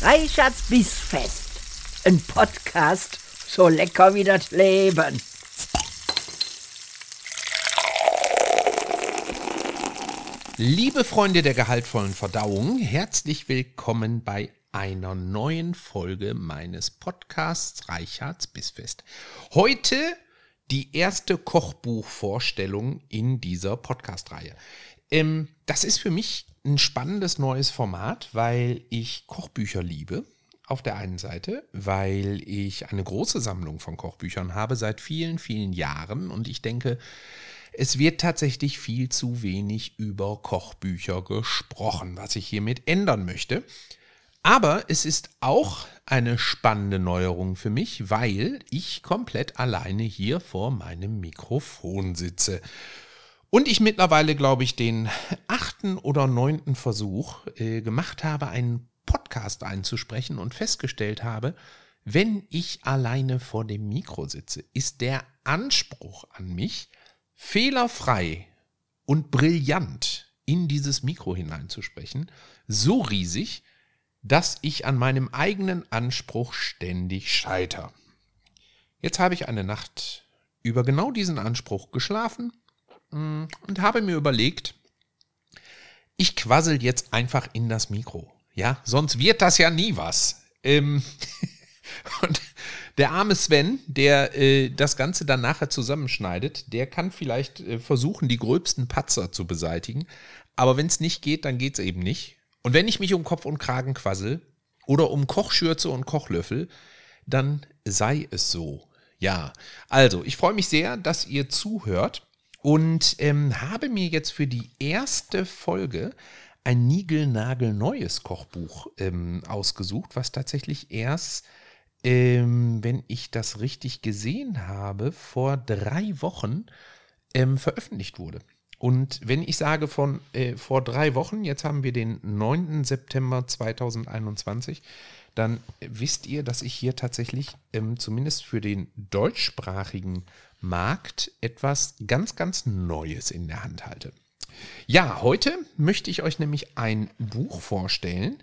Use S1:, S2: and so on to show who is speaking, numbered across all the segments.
S1: Reichards Bissfest. Ein Podcast so lecker wie das Leben.
S2: Liebe Freunde der gehaltvollen Verdauung, herzlich willkommen bei einer neuen Folge meines Podcasts Reichards Bissfest. Heute die erste Kochbuchvorstellung in dieser Podcast-Reihe. Ähm, das ist für mich ein spannendes neues Format, weil ich Kochbücher liebe. Auf der einen Seite, weil ich eine große Sammlung von Kochbüchern habe seit vielen, vielen Jahren und ich denke, es wird tatsächlich viel zu wenig über Kochbücher gesprochen, was ich hiermit ändern möchte. Aber es ist auch eine spannende Neuerung für mich, weil ich komplett alleine hier vor meinem Mikrofon sitze. Und ich mittlerweile, glaube ich, den achten oder neunten Versuch äh, gemacht habe, einen Podcast einzusprechen und festgestellt habe, wenn ich alleine vor dem Mikro sitze, ist der Anspruch an mich, fehlerfrei und brillant in dieses Mikro hineinzusprechen, so riesig, dass ich an meinem eigenen Anspruch ständig scheiter. Jetzt habe ich eine Nacht über genau diesen Anspruch geschlafen und habe mir überlegt, ich quassel jetzt einfach in das Mikro. Ja, sonst wird das ja nie was. Ähm und der arme Sven, der äh, das Ganze dann nachher zusammenschneidet, der kann vielleicht äh, versuchen, die gröbsten Patzer zu beseitigen. Aber wenn es nicht geht, dann geht es eben nicht. Und wenn ich mich um Kopf und Kragen quassel oder um Kochschürze und Kochlöffel, dann sei es so. Ja, also ich freue mich sehr, dass ihr zuhört und ähm, habe mir jetzt für die erste Folge ein niegelnagelneues Kochbuch ähm, ausgesucht, was tatsächlich erst, ähm, wenn ich das richtig gesehen habe, vor drei Wochen ähm, veröffentlicht wurde. Und wenn ich sage von äh, vor drei Wochen, jetzt haben wir den 9. September 2021, dann wisst ihr, dass ich hier tatsächlich ähm, zumindest für den deutschsprachigen Markt etwas ganz, ganz Neues in der Hand halte. Ja, heute möchte ich euch nämlich ein Buch vorstellen,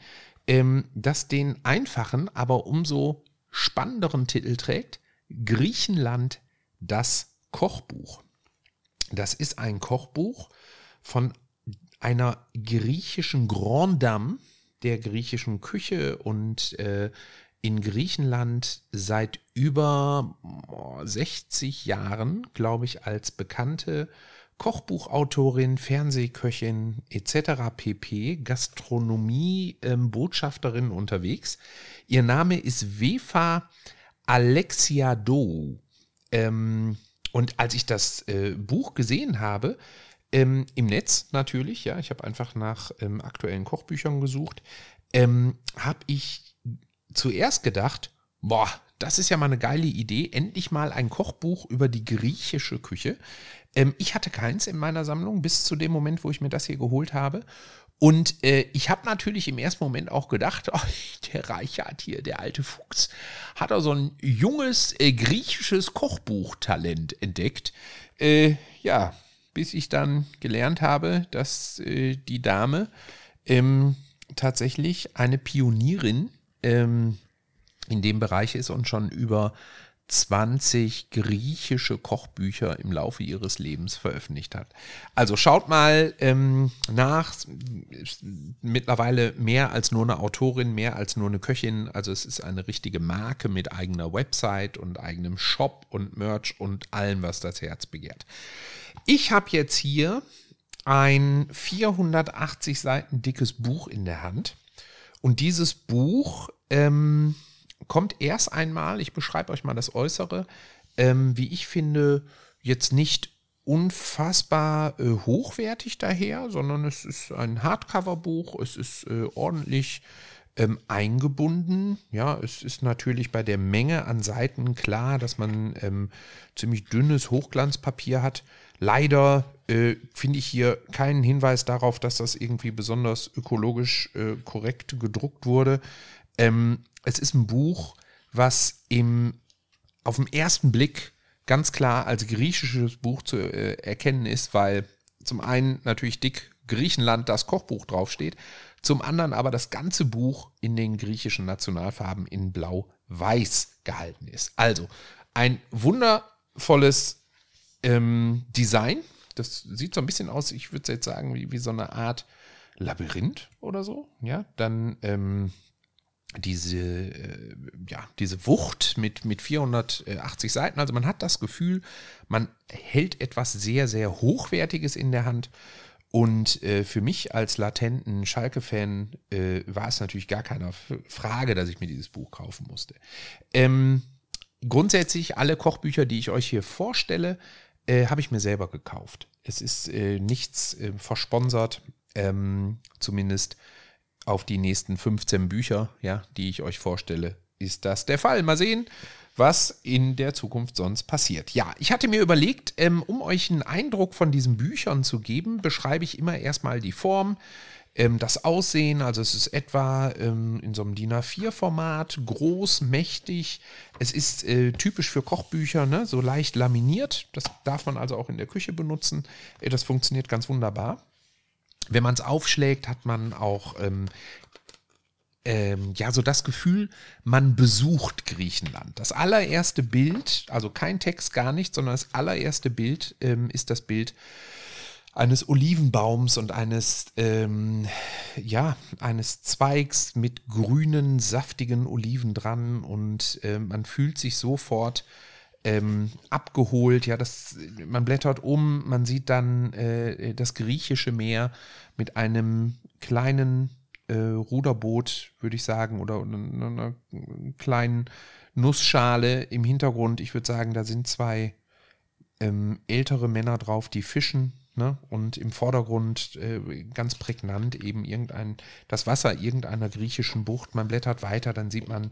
S2: ähm, das den einfachen, aber umso spannenderen Titel trägt. Griechenland, das Kochbuch. Das ist ein Kochbuch von einer griechischen Grand Dame der griechischen Küche und äh, in Griechenland seit über 60 Jahren, glaube ich, als bekannte Kochbuchautorin, Fernsehköchin etc. pp. Gastronomie-Botschafterin ähm, unterwegs. Ihr Name ist Vefa Alexiadou. Ähm, und als ich das äh, Buch gesehen habe, ähm, im Netz natürlich, ja, ich habe einfach nach ähm, aktuellen Kochbüchern gesucht, ähm, habe ich zuerst gedacht, boah, das ist ja mal eine geile Idee, endlich mal ein Kochbuch über die griechische Küche. Ähm, ich hatte keins in meiner Sammlung bis zu dem Moment, wo ich mir das hier geholt habe. Und äh, ich habe natürlich im ersten Moment auch gedacht, oh, der Reichert hier, der alte Fuchs, hat er so ein junges äh, griechisches Kochbuchtalent entdeckt. Äh, ja, bis ich dann gelernt habe, dass äh, die Dame ähm, tatsächlich eine Pionierin ähm, in dem Bereich ist und schon über 20 griechische Kochbücher im Laufe ihres Lebens veröffentlicht hat. Also schaut mal ähm, nach. Mittlerweile mehr als nur eine Autorin, mehr als nur eine Köchin. Also es ist eine richtige Marke mit eigener Website und eigenem Shop und Merch und allem, was das Herz begehrt. Ich habe jetzt hier ein 480 Seiten dickes Buch in der Hand. Und dieses Buch ähm, kommt erst einmal, ich beschreibe euch mal das Äußere, ähm, wie ich finde, jetzt nicht unfassbar äh, hochwertig daher, sondern es ist ein Hardcover-Buch, es ist äh, ordentlich ähm, eingebunden. Ja, es ist natürlich bei der Menge an Seiten klar, dass man ähm, ziemlich dünnes Hochglanzpapier hat. Leider äh, finde ich hier keinen Hinweis darauf, dass das irgendwie besonders ökologisch äh, korrekt gedruckt wurde. Ähm, es ist ein Buch, was im, auf den ersten Blick ganz klar als griechisches Buch zu äh, erkennen ist, weil zum einen natürlich dick Griechenland das Kochbuch draufsteht, zum anderen aber das ganze Buch in den griechischen Nationalfarben in blau-weiß gehalten ist. Also ein wundervolles ähm, Design. Das sieht so ein bisschen aus, ich würde jetzt sagen, wie, wie so eine Art Labyrinth oder so. Ja, dann ähm, diese, äh, ja, diese Wucht mit, mit 480 Seiten. Also man hat das Gefühl, man hält etwas sehr, sehr Hochwertiges in der Hand. Und äh, für mich als latenten Schalke-Fan äh, war es natürlich gar keine Frage, dass ich mir dieses Buch kaufen musste. Ähm, grundsätzlich alle Kochbücher, die ich euch hier vorstelle, äh, habe ich mir selber gekauft. Es ist äh, nichts äh, versponsert, ähm, zumindest auf die nächsten 15 Bücher, ja, die ich euch vorstelle, ist das der Fall. Mal sehen, was in der Zukunft sonst passiert. Ja, ich hatte mir überlegt, ähm, um euch einen Eindruck von diesen Büchern zu geben, beschreibe ich immer erstmal die Form, ähm, das Aussehen. Also es ist etwa ähm, in so einem DIN A4-Format, groß, mächtig. Es ist äh, typisch für Kochbücher, ne? so leicht laminiert. Das darf man also auch in der Küche benutzen. Äh, das funktioniert ganz wunderbar. Wenn man es aufschlägt, hat man auch ähm, ähm, ja so das Gefühl, man besucht Griechenland. Das allererste Bild, also kein Text, gar nicht, sondern das allererste Bild ähm, ist das Bild eines Olivenbaums und eines, ähm, ja, eines Zweigs mit grünen, saftigen Oliven dran und äh, man fühlt sich sofort ähm, abgeholt. Ja, das, man blättert um, man sieht dann äh, das griechische Meer mit einem kleinen äh, Ruderboot, würde ich sagen, oder einer, kleinen Nussschale im Hintergrund. Ich würde sagen, da sind zwei ähm, ältere Männer drauf, die fischen. Ne? Und im Vordergrund äh, ganz prägnant eben irgendein, das Wasser irgendeiner griechischen Bucht. Man blättert weiter, dann sieht man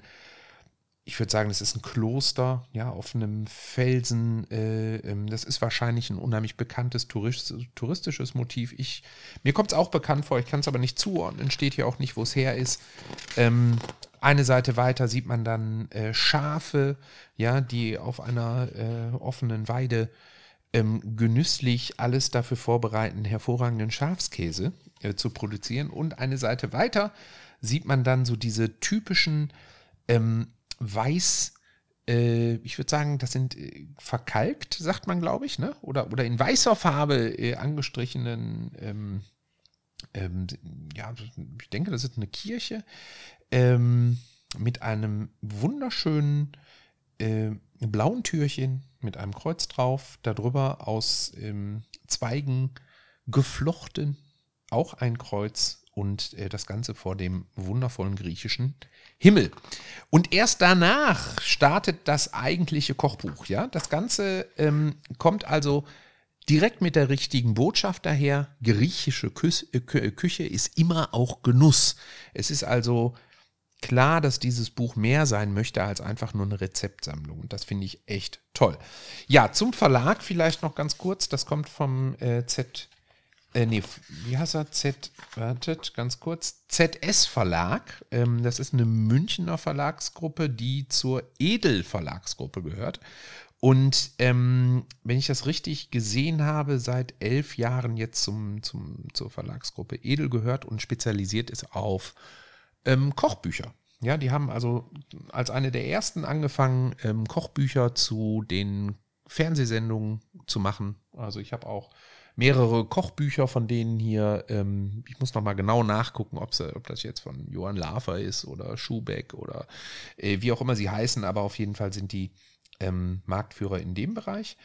S2: ich würde sagen, das ist ein Kloster, ja, auf einem Felsen. Äh, ähm, das ist wahrscheinlich ein unheimlich bekanntes Tourist, touristisches Motiv. Ich, mir kommt es auch bekannt vor, ich kann es aber nicht zuordnen, steht hier auch nicht, wo es her ist. Ähm, eine Seite weiter sieht man dann äh, Schafe, ja, die auf einer äh, offenen Weide ähm, genüsslich alles dafür vorbereiten, hervorragenden Schafskäse äh, zu produzieren. Und eine Seite weiter sieht man dann so diese typischen ähm, weiß, äh, ich würde sagen, das sind äh, verkalkt, sagt man, glaube ich, ne? Oder, oder in weißer Farbe äh, angestrichenen, ähm, ähm, ja, ich denke, das ist eine Kirche ähm, mit einem wunderschönen äh, blauen Türchen mit einem Kreuz drauf, darüber aus ähm, Zweigen geflochten, auch ein Kreuz und äh, das Ganze vor dem wundervollen griechischen Himmel. Und erst danach startet das eigentliche Kochbuch. Ja, das Ganze ähm, kommt also direkt mit der richtigen Botschaft daher. Griechische Küche, äh, Küche ist immer auch Genuss. Es ist also klar, dass dieses Buch mehr sein möchte als einfach nur eine Rezeptsammlung. Und das finde ich echt toll. Ja, zum Verlag vielleicht noch ganz kurz. Das kommt vom äh, Z äh, nee, wie heißt er? Z, wartet, ganz kurz. ZS Verlag. Ähm, das ist eine Münchner Verlagsgruppe, die zur Edel Verlagsgruppe gehört. Und ähm, wenn ich das richtig gesehen habe, seit elf Jahren jetzt zum, zum, zur Verlagsgruppe Edel gehört und spezialisiert ist auf ähm, Kochbücher. Ja, die haben also als eine der ersten angefangen, ähm, Kochbücher zu den Fernsehsendungen zu machen. Also ich habe auch mehrere Kochbücher von denen hier. Ähm, ich muss nochmal genau nachgucken, ob das jetzt von Johann Lafer ist oder Schubeck oder äh, wie auch immer sie heißen, aber auf jeden Fall sind die ähm, Marktführer in dem Bereich.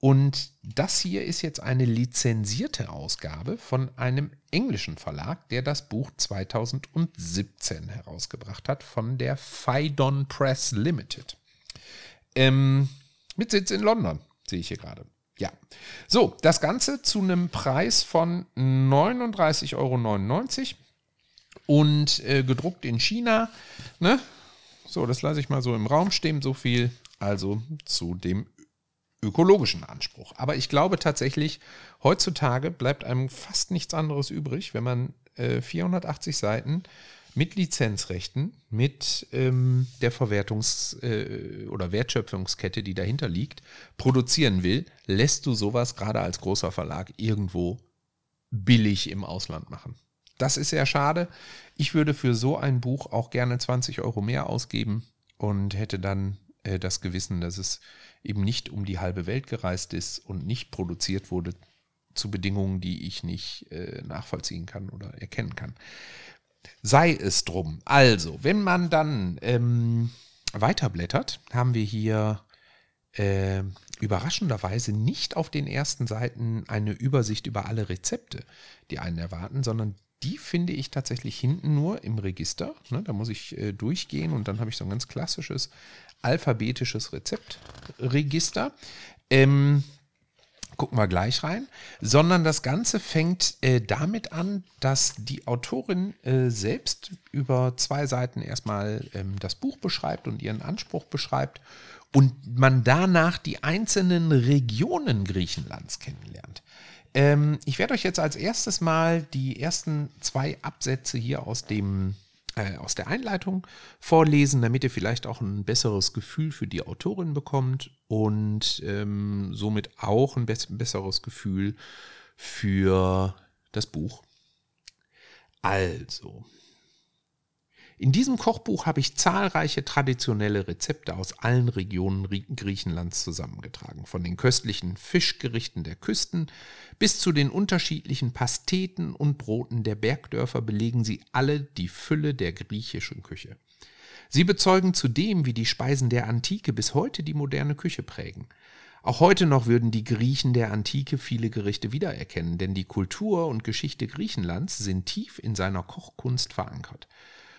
S2: Und das hier ist jetzt eine lizenzierte Ausgabe von einem englischen Verlag, der das Buch 2017 herausgebracht hat, von der Phaidon Press Limited. Ähm, mit Sitz in London, sehe ich hier gerade. Ja. So, das Ganze zu einem Preis von 39,99 Euro und äh, gedruckt in China. Ne? So, das lasse ich mal so im Raum stehen. So viel also zu dem ökologischen Anspruch. Aber ich glaube tatsächlich, heutzutage bleibt einem fast nichts anderes übrig, wenn man äh, 480 Seiten mit Lizenzrechten, mit ähm, der Verwertungs- äh, oder Wertschöpfungskette, die dahinter liegt, produzieren will, lässt du sowas gerade als großer Verlag irgendwo billig im Ausland machen. Das ist sehr schade. Ich würde für so ein Buch auch gerne 20 Euro mehr ausgeben und hätte dann äh, das Gewissen, dass es eben nicht um die halbe Welt gereist ist und nicht produziert wurde zu Bedingungen, die ich nicht äh, nachvollziehen kann oder erkennen kann. Sei es drum. Also, wenn man dann ähm, weiterblättert, haben wir hier äh, überraschenderweise nicht auf den ersten Seiten eine Übersicht über alle Rezepte, die einen erwarten, sondern die finde ich tatsächlich hinten nur im Register. Ne, da muss ich äh, durchgehen und dann habe ich so ein ganz klassisches alphabetisches Rezeptregister. Ähm, gucken wir gleich rein, sondern das Ganze fängt äh, damit an, dass die Autorin äh, selbst über zwei Seiten erstmal ähm, das Buch beschreibt und ihren Anspruch beschreibt und man danach die einzelnen Regionen Griechenlands kennenlernt. Ähm, ich werde euch jetzt als erstes mal die ersten zwei Absätze hier aus dem äh, aus der Einleitung vorlesen, damit ihr vielleicht auch ein besseres Gefühl für die Autorin bekommt und ähm, somit auch ein besseres Gefühl für das Buch. Also, in diesem Kochbuch habe ich zahlreiche traditionelle Rezepte aus allen Regionen Griechenlands zusammengetragen, von den köstlichen Fischgerichten der Küsten bis zu den unterschiedlichen Pasteten und Broten der Bergdörfer belegen sie alle die Fülle der griechischen Küche. Sie bezeugen zudem, wie die Speisen der Antike bis heute die moderne Küche prägen. Auch heute noch würden die Griechen der Antike viele Gerichte wiedererkennen, denn die Kultur und Geschichte Griechenlands sind tief in seiner Kochkunst verankert.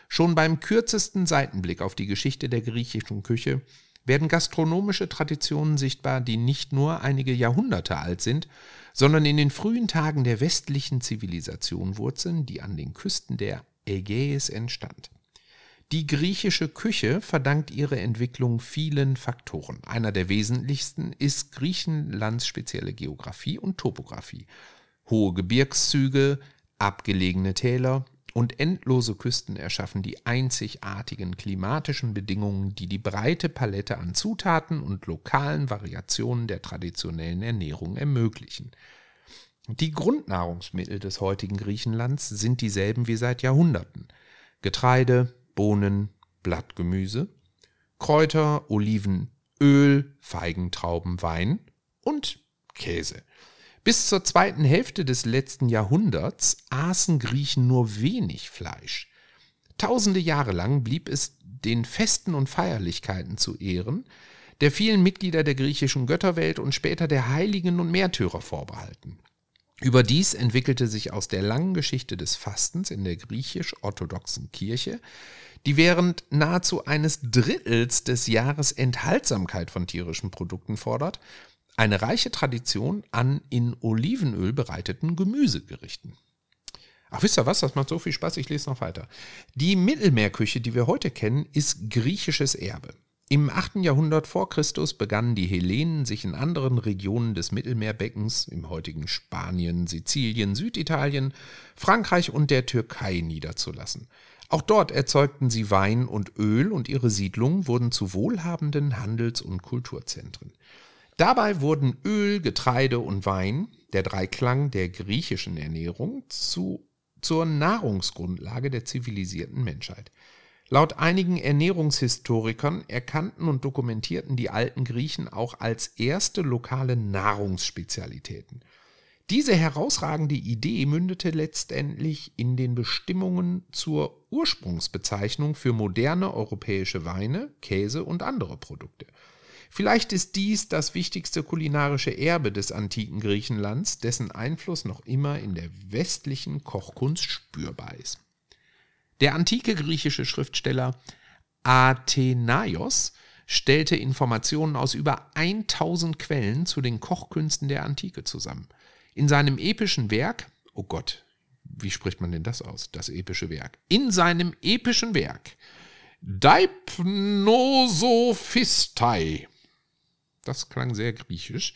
S2: Schon beim kürzesten Seitenblick auf die Geschichte der griechischen Küche werden gastronomische Traditionen sichtbar, die nicht nur einige Jahrhunderte alt sind, sondern in den frühen Tagen der westlichen Zivilisation wurzeln, die an den Küsten der Ägäis entstand. Die griechische Küche verdankt ihre Entwicklung vielen Faktoren. Einer der wesentlichsten ist Griechenlands spezielle Geographie und Topographie. Hohe Gebirgszüge, abgelegene Täler, und endlose Küsten erschaffen die einzigartigen klimatischen Bedingungen, die die breite Palette an Zutaten und lokalen Variationen der traditionellen Ernährung ermöglichen. Die Grundnahrungsmittel des heutigen Griechenlands sind dieselben wie seit Jahrhunderten. Getreide, Bohnen, Blattgemüse, Kräuter, Oliven, Öl, Feigentrauben, Wein und Käse. Bis zur zweiten Hälfte des letzten Jahrhunderts aßen Griechen nur wenig Fleisch. Tausende Jahre lang blieb es den Festen und Feierlichkeiten zu Ehren, der vielen Mitglieder der griechischen Götterwelt und später der Heiligen und Märtyrer vorbehalten. Überdies entwickelte sich aus der langen Geschichte des Fastens in der griechisch-orthodoxen Kirche, die während nahezu eines Drittels des Jahres Enthaltsamkeit von tierischen Produkten fordert, eine reiche Tradition an in Olivenöl bereiteten Gemüsegerichten. Ach, wisst ihr was? Das macht so viel Spaß, ich lese noch weiter. Die Mittelmeerküche, die wir heute kennen, ist griechisches Erbe. Im 8. Jahrhundert vor Christus begannen die Hellenen, sich in anderen Regionen des Mittelmeerbeckens, im heutigen Spanien, Sizilien, Süditalien, Frankreich und der Türkei niederzulassen. Auch dort erzeugten sie Wein und Öl und ihre Siedlungen wurden zu wohlhabenden Handels- und Kulturzentren. Dabei wurden Öl, Getreide und Wein, der Dreiklang der griechischen Ernährung, zu, zur Nahrungsgrundlage der zivilisierten Menschheit. Laut einigen Ernährungshistorikern erkannten und dokumentierten die alten Griechen auch als erste lokale Nahrungsspezialitäten. Diese herausragende Idee mündete letztendlich in den Bestimmungen zur Ursprungsbezeichnung für moderne europäische Weine, Käse und andere Produkte. Vielleicht ist dies das wichtigste kulinarische Erbe des antiken Griechenlands, dessen Einfluss noch immer in der westlichen Kochkunst spürbar ist. Der antike griechische Schriftsteller Athenaios stellte Informationen aus über 1000 Quellen zu den Kochkünsten der Antike zusammen. In seinem epischen Werk, oh Gott, wie spricht man denn das aus, das epische Werk? In seinem epischen Werk Deipnosophistai das klang sehr griechisch.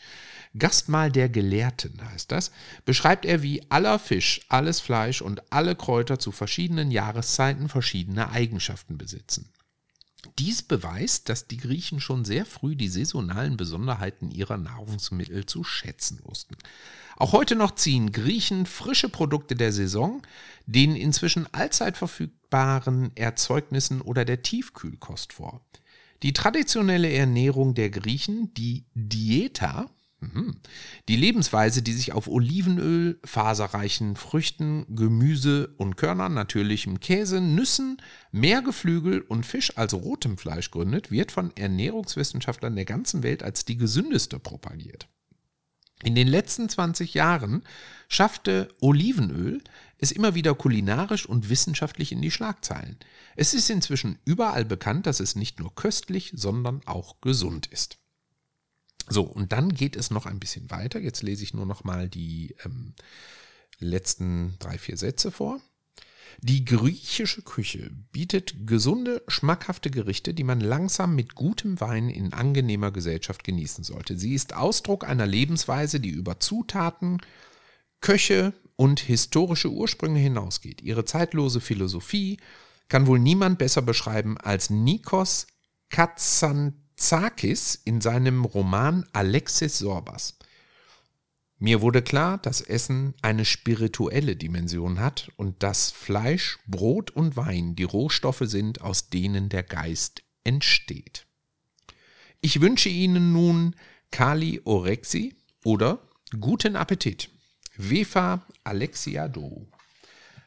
S2: Gastmahl der Gelehrten heißt das, beschreibt er, wie aller Fisch, alles Fleisch und alle Kräuter zu verschiedenen Jahreszeiten verschiedene Eigenschaften besitzen. Dies beweist, dass die Griechen schon sehr früh die saisonalen Besonderheiten ihrer Nahrungsmittel zu schätzen wussten. Auch heute noch ziehen Griechen frische Produkte der Saison, den inzwischen allzeit verfügbaren Erzeugnissen oder der Tiefkühlkost vor. Die traditionelle Ernährung der Griechen, die Dieta, mhm, die Lebensweise, die sich auf Olivenöl, faserreichen Früchten, Gemüse und Körnern, natürlichem Käse, Nüssen, Meergeflügel und Fisch, also rotem Fleisch gründet, wird von Ernährungswissenschaftlern der ganzen Welt als die gesündeste propagiert. In den letzten 20 Jahren schaffte Olivenöl es immer wieder kulinarisch und wissenschaftlich in die Schlagzeilen. Es ist inzwischen überall bekannt, dass es nicht nur köstlich, sondern auch gesund ist. So, und dann geht es noch ein bisschen weiter. Jetzt lese ich nur noch mal die ähm, letzten drei, vier Sätze vor. Die griechische Küche bietet gesunde, schmackhafte Gerichte, die man langsam mit gutem Wein in angenehmer Gesellschaft genießen sollte. Sie ist Ausdruck einer Lebensweise, die über Zutaten, Köche und historische Ursprünge hinausgeht. Ihre zeitlose Philosophie kann wohl niemand besser beschreiben als Nikos Katsantzakis in seinem Roman Alexis Sorbas. Mir wurde klar, dass Essen eine spirituelle Dimension hat und dass Fleisch, Brot und Wein die Rohstoffe sind, aus denen der Geist entsteht. Ich wünsche Ihnen nun Kali Orexi oder guten Appetit. Vefa Alexiado.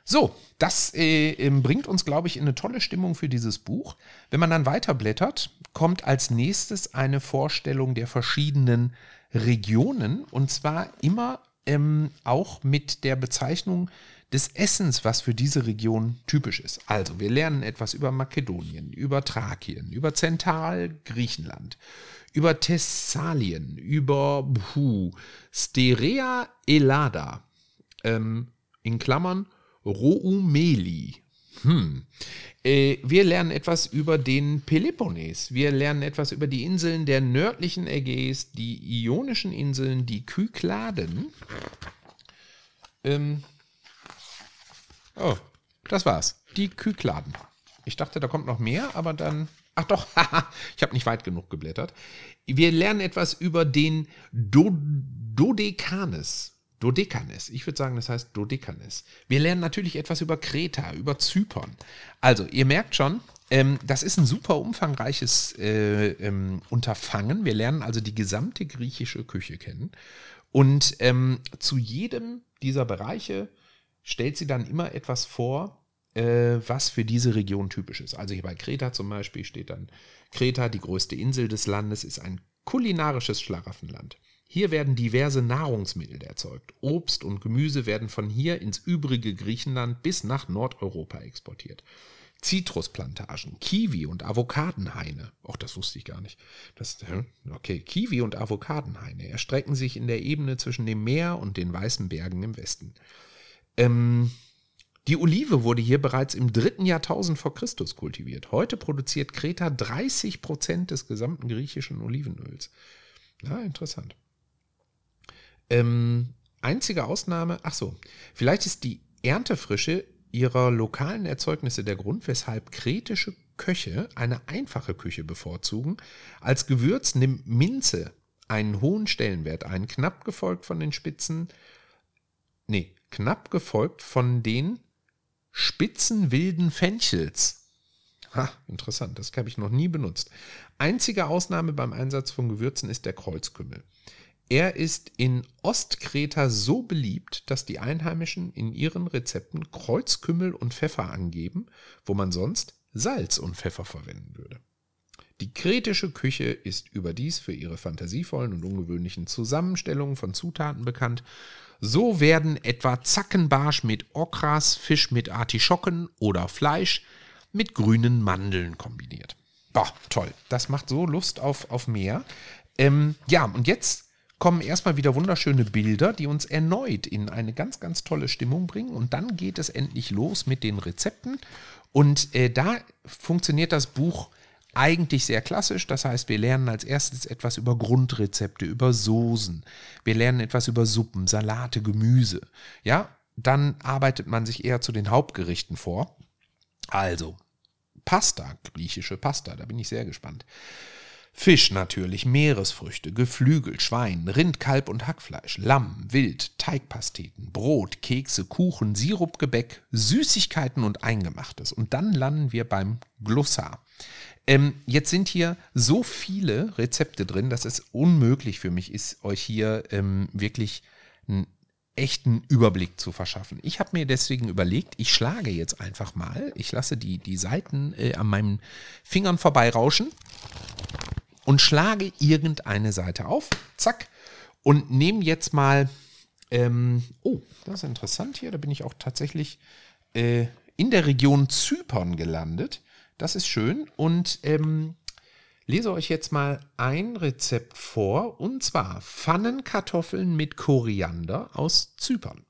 S2: So, das äh, bringt uns, glaube ich, in eine tolle Stimmung für dieses Buch. Wenn man dann weiterblättert, kommt als nächstes eine Vorstellung der verschiedenen Regionen und zwar immer ähm, auch mit der Bezeichnung des Essens, was für diese Region typisch ist. Also, wir lernen etwas über Makedonien, über Thrakien, über Zentralgriechenland, über Thessalien, über puh, Sterea Elada, ähm, in Klammern Roumeli. Hm. Äh, wir lernen etwas über den Peloponnes. Wir lernen etwas über die Inseln der nördlichen Ägäis, die Ionischen Inseln, die Kykladen. Ähm. Oh, das war's. Die Kykladen. Ich dachte, da kommt noch mehr, aber dann. Ach doch, ich habe nicht weit genug geblättert. Wir lernen etwas über den Do Dodekanes. Dodekanes. Ich würde sagen, das heißt Dodekanes. Wir lernen natürlich etwas über Kreta, über Zypern. Also, ihr merkt schon, ähm, das ist ein super umfangreiches äh, ähm, Unterfangen. Wir lernen also die gesamte griechische Küche kennen. Und ähm, zu jedem dieser Bereiche stellt sie dann immer etwas vor, was für diese Region typisch ist. Also hier bei Kreta zum Beispiel steht dann, Kreta, die größte Insel des Landes, ist ein kulinarisches Schlaraffenland. Hier werden diverse Nahrungsmittel erzeugt. Obst und Gemüse werden von hier ins übrige Griechenland bis nach Nordeuropa exportiert. Zitrusplantagen, Kiwi und Avocadenhaine. Auch das wusste ich gar nicht. Das, okay, Kiwi und Avocadenhaine erstrecken sich in der Ebene zwischen dem Meer und den weißen Bergen im Westen. Ähm, die Olive wurde hier bereits im dritten Jahrtausend vor Christus kultiviert. Heute produziert Kreta 30 Prozent des gesamten griechischen Olivenöls. Ja, interessant. Ähm, einzige Ausnahme, ach so, vielleicht ist die Erntefrische ihrer lokalen Erzeugnisse der Grund, weshalb kretische Köche eine einfache Küche bevorzugen. Als Gewürz nimmt Minze einen hohen Stellenwert ein, knapp gefolgt von den Spitzen, nee, knapp gefolgt von den spitzen wilden Fenchels. Ha, interessant, das habe ich noch nie benutzt. Einzige Ausnahme beim Einsatz von Gewürzen ist der Kreuzkümmel. Er ist in Ostkreta so beliebt, dass die Einheimischen in ihren Rezepten Kreuzkümmel und Pfeffer angeben, wo man sonst Salz und Pfeffer verwenden würde. Die kretische Küche ist überdies für ihre fantasievollen und ungewöhnlichen Zusammenstellungen von Zutaten bekannt. So werden etwa Zackenbarsch mit Okras, Fisch mit Artischocken oder Fleisch mit grünen Mandeln kombiniert. Boah, toll. Das macht so Lust auf, auf mehr. Ähm, ja, und jetzt kommen erstmal wieder wunderschöne Bilder, die uns erneut in eine ganz, ganz tolle Stimmung bringen. Und dann geht es endlich los mit den Rezepten. Und äh, da funktioniert das Buch eigentlich sehr klassisch. Das heißt, wir lernen als erstes etwas über Grundrezepte, über Soßen. Wir lernen etwas über Suppen, Salate, Gemüse. Ja, dann arbeitet man sich eher zu den Hauptgerichten vor. Also, Pasta, griechische Pasta, da bin ich sehr gespannt. Fisch natürlich, Meeresfrüchte, Geflügel, Schwein, Rind, Kalb und Hackfleisch, Lamm, Wild, Teigpasteten, Brot, Kekse, Kuchen, Sirup, Gebäck, Süßigkeiten und Eingemachtes. Und dann landen wir beim Glossar. Ähm, jetzt sind hier so viele Rezepte drin, dass es unmöglich für mich ist, euch hier ähm, wirklich einen echten Überblick zu verschaffen. Ich habe mir deswegen überlegt, ich schlage jetzt einfach mal, ich lasse die, die Seiten äh, an meinen Fingern vorbeirauschen und schlage irgendeine Seite auf, zack, und nehme jetzt mal, ähm, oh, das ist interessant hier, da bin ich auch tatsächlich äh, in der Region Zypern gelandet. Das ist schön und ähm, lese euch jetzt mal ein Rezept vor, und zwar Pfannenkartoffeln mit Koriander aus Zypern.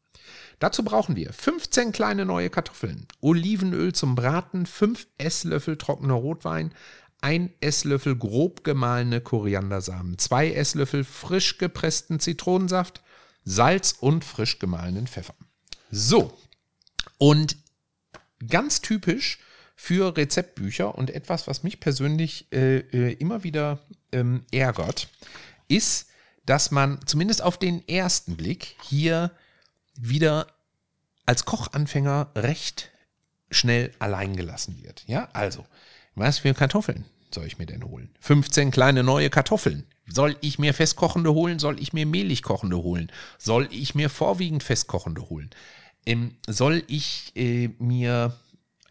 S2: Dazu brauchen wir 15 kleine neue Kartoffeln, Olivenöl zum Braten, 5 Esslöffel trockener Rotwein, 1 Esslöffel grob gemahlene Koriandersamen, 2 Esslöffel frisch gepressten Zitronensaft, Salz und frisch gemahlenen Pfeffer. So, und ganz typisch für Rezeptbücher und etwas, was mich persönlich äh, äh, immer wieder ähm, ärgert, ist, dass man zumindest auf den ersten Blick hier wieder als Kochanfänger recht schnell allein gelassen wird. Ja, also, was für Kartoffeln soll ich mir denn holen? 15 kleine neue Kartoffeln. Soll ich mir festkochende holen? Soll ich mir mehlig kochende holen? Soll ich mir vorwiegend festkochende holen? Ähm, soll ich äh, mir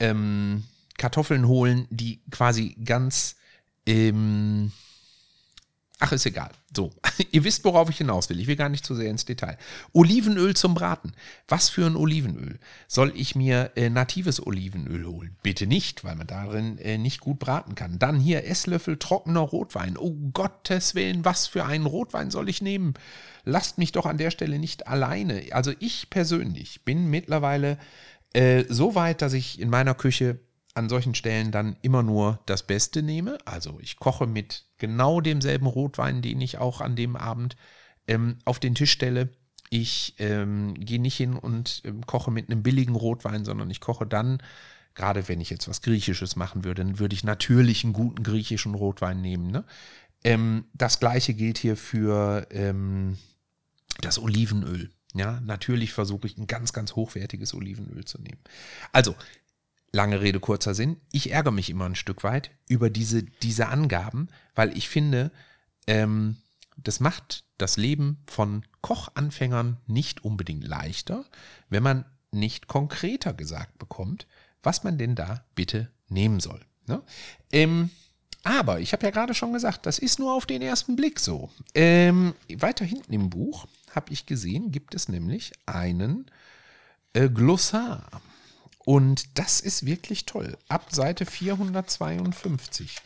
S2: ähm, Kartoffeln holen, die quasi ganz. Ähm, ach, ist egal. So, ihr wisst, worauf ich hinaus will. Ich will gar nicht zu sehr ins Detail. Olivenöl zum Braten. Was für ein Olivenöl? Soll ich mir äh, natives Olivenöl holen? Bitte nicht, weil man darin äh, nicht gut braten kann. Dann hier Esslöffel trockener Rotwein. Oh Gottes Willen, was für einen Rotwein soll ich nehmen? Lasst mich doch an der Stelle nicht alleine. Also ich persönlich bin mittlerweile äh, so weit, dass ich in meiner Küche an solchen Stellen dann immer nur das Beste nehme. Also ich koche mit genau demselben Rotwein, den ich auch an dem Abend ähm, auf den Tisch stelle. Ich ähm, gehe nicht hin und ähm, koche mit einem billigen Rotwein, sondern ich koche dann, gerade wenn ich jetzt was Griechisches machen würde, dann würde ich natürlich einen guten griechischen Rotwein nehmen. Ne? Ähm, das gleiche gilt hier für ähm, das Olivenöl. Ja, natürlich versuche ich ein ganz, ganz hochwertiges Olivenöl zu nehmen. Also, lange Rede, kurzer Sinn. Ich ärgere mich immer ein Stück weit über diese, diese Angaben, weil ich finde, ähm, das macht das Leben von Kochanfängern nicht unbedingt leichter, wenn man nicht konkreter gesagt bekommt, was man denn da bitte nehmen soll. Ne? Ähm, aber ich habe ja gerade schon gesagt, das ist nur auf den ersten Blick so. Ähm, weiter hinten im Buch habe ich gesehen, gibt es nämlich einen äh, Glossar. Und das ist wirklich toll. Ab Seite 452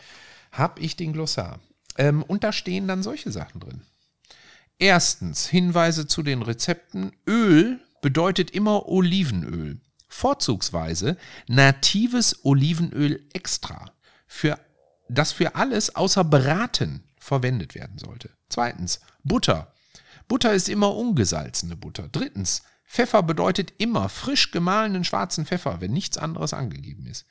S2: habe ich den Glossar. Ähm, und da stehen dann solche Sachen drin. Erstens Hinweise zu den Rezepten. Öl bedeutet immer Olivenöl. Vorzugsweise natives Olivenöl extra, für, das für alles außer Braten verwendet werden sollte. Zweitens Butter. Butter ist immer ungesalzene Butter. Drittens Pfeffer bedeutet immer frisch gemahlenen schwarzen Pfeffer, wenn nichts anderes angegeben ist.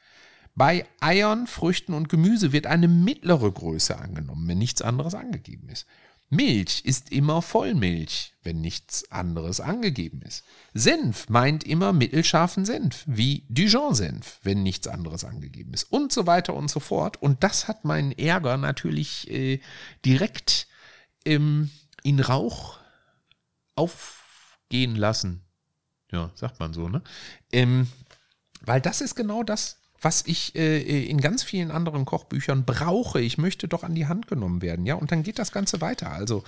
S2: Bei Eiern, Früchten und Gemüse wird eine mittlere Größe angenommen, wenn nichts anderes angegeben ist. Milch ist immer Vollmilch, wenn nichts anderes angegeben ist. Senf meint immer mittelscharfen Senf, wie Dijon-Senf, wenn nichts anderes angegeben ist. Und so weiter und so fort. Und das hat meinen Ärger natürlich äh, direkt ähm, in Rauch aufgehen lassen. Ja, sagt man so, ne? Ähm, weil das ist genau das, was ich äh, in ganz vielen anderen Kochbüchern brauche. Ich möchte doch an die Hand genommen werden, ja. Und dann geht das Ganze weiter. Also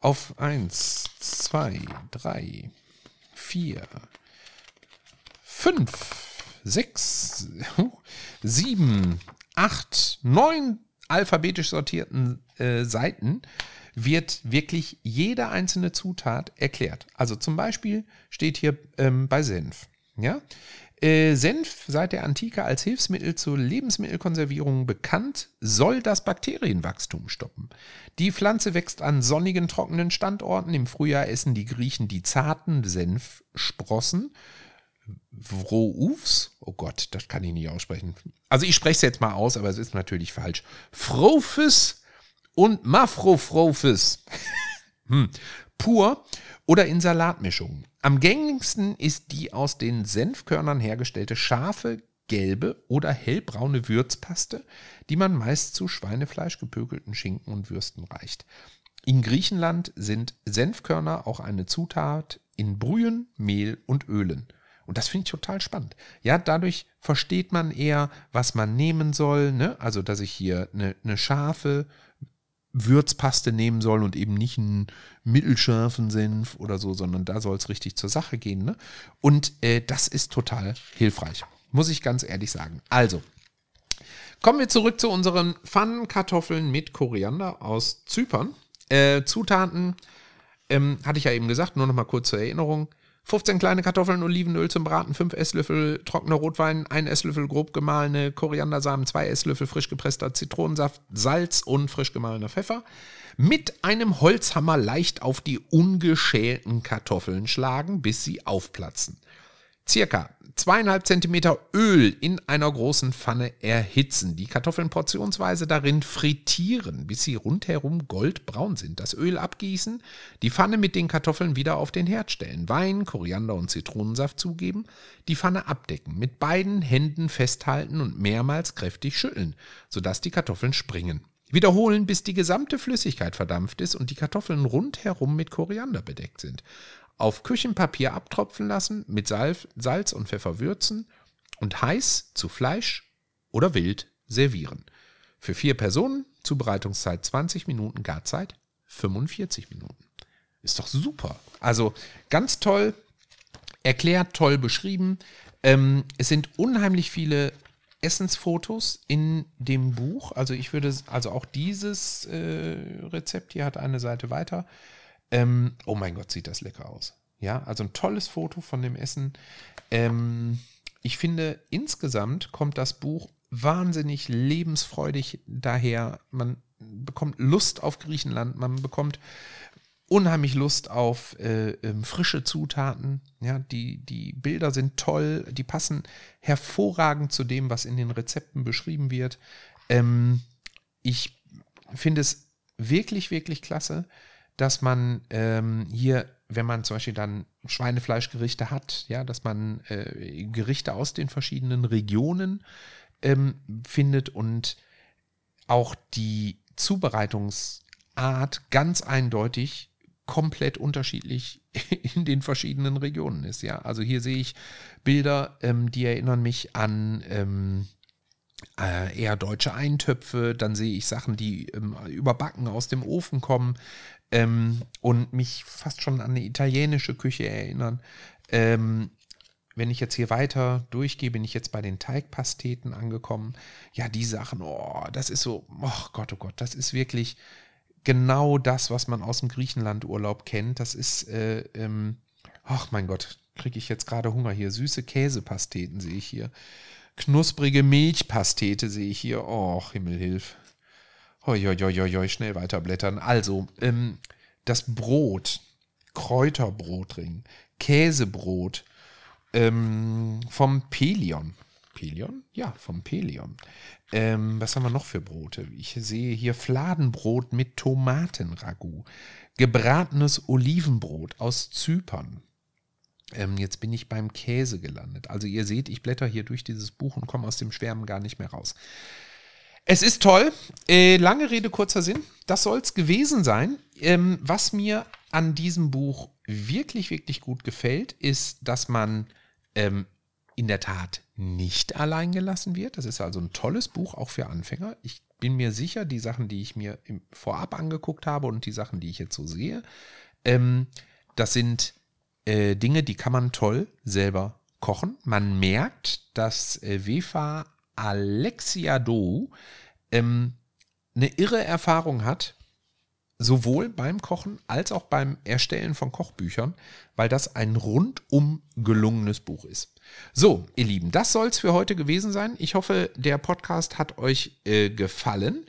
S2: auf 1, 2, 3, 4, 5, 6, 7, 8, 9 alphabetisch sortierten äh, Seiten wird wirklich jede einzelne Zutat erklärt. Also zum Beispiel steht hier ähm, bei Senf. Ja? Äh, Senf seit der Antike als Hilfsmittel zur Lebensmittelkonservierung bekannt, soll das Bakterienwachstum stoppen. Die Pflanze wächst an sonnigen, trockenen Standorten. Im Frühjahr essen die Griechen die zarten Senfsprossen. Vroufs, oh Gott, das kann ich nicht aussprechen. Also ich spreche es jetzt mal aus, aber es ist natürlich falsch. Frophis und Mafrofrofis. hm. Pur oder in Salatmischungen. Am gängigsten ist die aus den Senfkörnern hergestellte scharfe, gelbe oder hellbraune Würzpaste, die man meist zu Schweinefleisch, gepökelten Schinken und Würsten reicht. In Griechenland sind Senfkörner auch eine Zutat in Brühen, Mehl und Ölen. Und das finde ich total spannend. Ja, dadurch versteht man eher, was man nehmen soll. Ne? Also, dass ich hier eine, eine scharfe Würzpaste nehmen soll und eben nicht einen mittelscharfen Senf oder so, sondern da soll es richtig zur Sache gehen. Ne? Und äh, das ist total hilfreich, muss ich ganz ehrlich sagen. Also, kommen wir zurück zu unseren Pfannenkartoffeln mit Koriander aus Zypern. Äh, Zutaten ähm, hatte ich ja eben gesagt, nur noch mal kurz zur Erinnerung. 15 kleine Kartoffeln, Olivenöl zum Braten, 5 Esslöffel trockener Rotwein, 1 Esslöffel grob gemahlene Koriandersamen, 2 Esslöffel frisch gepresster Zitronensaft, Salz und frisch gemahlener Pfeffer. Mit einem Holzhammer leicht auf die ungeschälten Kartoffeln schlagen, bis sie aufplatzen. Circa zweieinhalb Zentimeter Öl in einer großen Pfanne erhitzen. Die Kartoffeln portionsweise darin frittieren, bis sie rundherum goldbraun sind. Das Öl abgießen, die Pfanne mit den Kartoffeln wieder auf den Herd stellen. Wein, Koriander und Zitronensaft zugeben, die Pfanne abdecken, mit beiden Händen festhalten und mehrmals kräftig schütteln, sodass die Kartoffeln springen. Wiederholen, bis die gesamte Flüssigkeit verdampft ist und die Kartoffeln rundherum mit Koriander bedeckt sind auf Küchenpapier abtropfen lassen, mit Salz, und Pfeffer würzen und heiß zu Fleisch oder wild servieren. Für vier Personen Zubereitungszeit 20 Minuten, Garzeit 45 Minuten. Ist doch super. Also ganz toll, erklärt, toll beschrieben. Ähm, es sind unheimlich viele Essensfotos in dem Buch. Also ich würde, also auch dieses äh, Rezept hier hat eine Seite weiter. Ähm, oh mein Gott, sieht das lecker aus. Ja, also ein tolles Foto von dem Essen. Ähm, ich finde, insgesamt kommt das Buch wahnsinnig lebensfreudig daher. Man bekommt Lust auf Griechenland, man bekommt unheimlich Lust auf äh, ähm, frische Zutaten. Ja, die, die Bilder sind toll, die passen hervorragend zu dem, was in den Rezepten beschrieben wird. Ähm, ich finde es wirklich, wirklich klasse dass man ähm, hier, wenn man zum Beispiel dann Schweinefleischgerichte hat, ja, dass man äh, Gerichte aus den verschiedenen Regionen ähm, findet und auch die Zubereitungsart ganz eindeutig komplett unterschiedlich in den verschiedenen Regionen ist. Ja, also hier sehe ich Bilder, ähm, die erinnern mich an ähm, äh, eher deutsche Eintöpfe. Dann sehe ich Sachen, die ähm, überbacken aus dem Ofen kommen ähm, und mich fast schon an eine italienische Küche erinnern. Ähm, wenn ich jetzt hier weiter durchgehe, bin ich jetzt bei den Teigpasteten angekommen. Ja, die Sachen, oh, das ist so, oh Gott, oh Gott, das ist wirklich genau das, was man aus dem Griechenlandurlaub kennt. Das ist, äh, ähm, ach mein Gott, kriege ich jetzt gerade Hunger hier. Süße Käsepasteten sehe ich hier. Knusprige Milchpastete sehe ich hier. Oh, Himmelhilf. Hoi, hoi, hoi, hoi, schnell weiterblättern. Also, ähm, das Brot, Kräuterbrotring, Käsebrot ähm, vom Pelion. Pelion? Ja, vom Pelion. Ähm, was haben wir noch für Brote? Ich sehe hier Fladenbrot mit Tomatenragout. Gebratenes Olivenbrot aus Zypern. Ähm, jetzt bin ich beim Käse gelandet. Also ihr seht, ich blätter hier durch dieses Buch und komme aus dem Schwärmen gar nicht mehr raus. Es ist toll. Äh, lange Rede, kurzer Sinn. Das soll es gewesen sein. Ähm, was mir an diesem Buch wirklich, wirklich gut gefällt, ist, dass man ähm, in der Tat nicht allein gelassen wird. Das ist also ein tolles Buch, auch für Anfänger. Ich bin mir sicher, die Sachen, die ich mir im, vorab angeguckt habe und die Sachen, die ich jetzt so sehe, ähm, das sind äh, Dinge, die kann man toll selber kochen. Man merkt, dass äh, Wefa Alexiado ähm, eine irre Erfahrung hat, sowohl beim Kochen als auch beim Erstellen von Kochbüchern, weil das ein rundum gelungenes Buch ist. So, ihr Lieben, das soll es für heute gewesen sein. Ich hoffe, der Podcast hat euch äh, gefallen.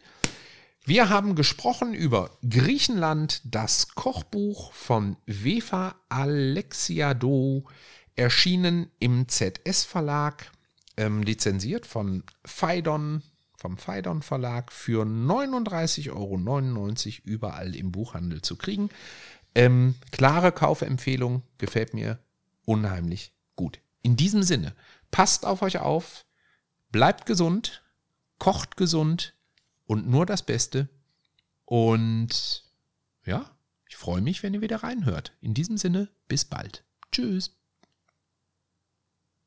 S2: Wir haben gesprochen über Griechenland, das Kochbuch von Vefa Alexiado, erschienen im ZS Verlag, ähm, lizenziert von Phaidon vom Phaidon Verlag für 39,99 Euro überall im Buchhandel zu kriegen. Ähm, klare Kaufempfehlung, gefällt mir unheimlich gut. In diesem Sinne, passt auf euch auf, bleibt gesund, kocht gesund und nur das Beste. Und ja, ich freue mich, wenn ihr wieder reinhört. In diesem Sinne, bis bald. Tschüss.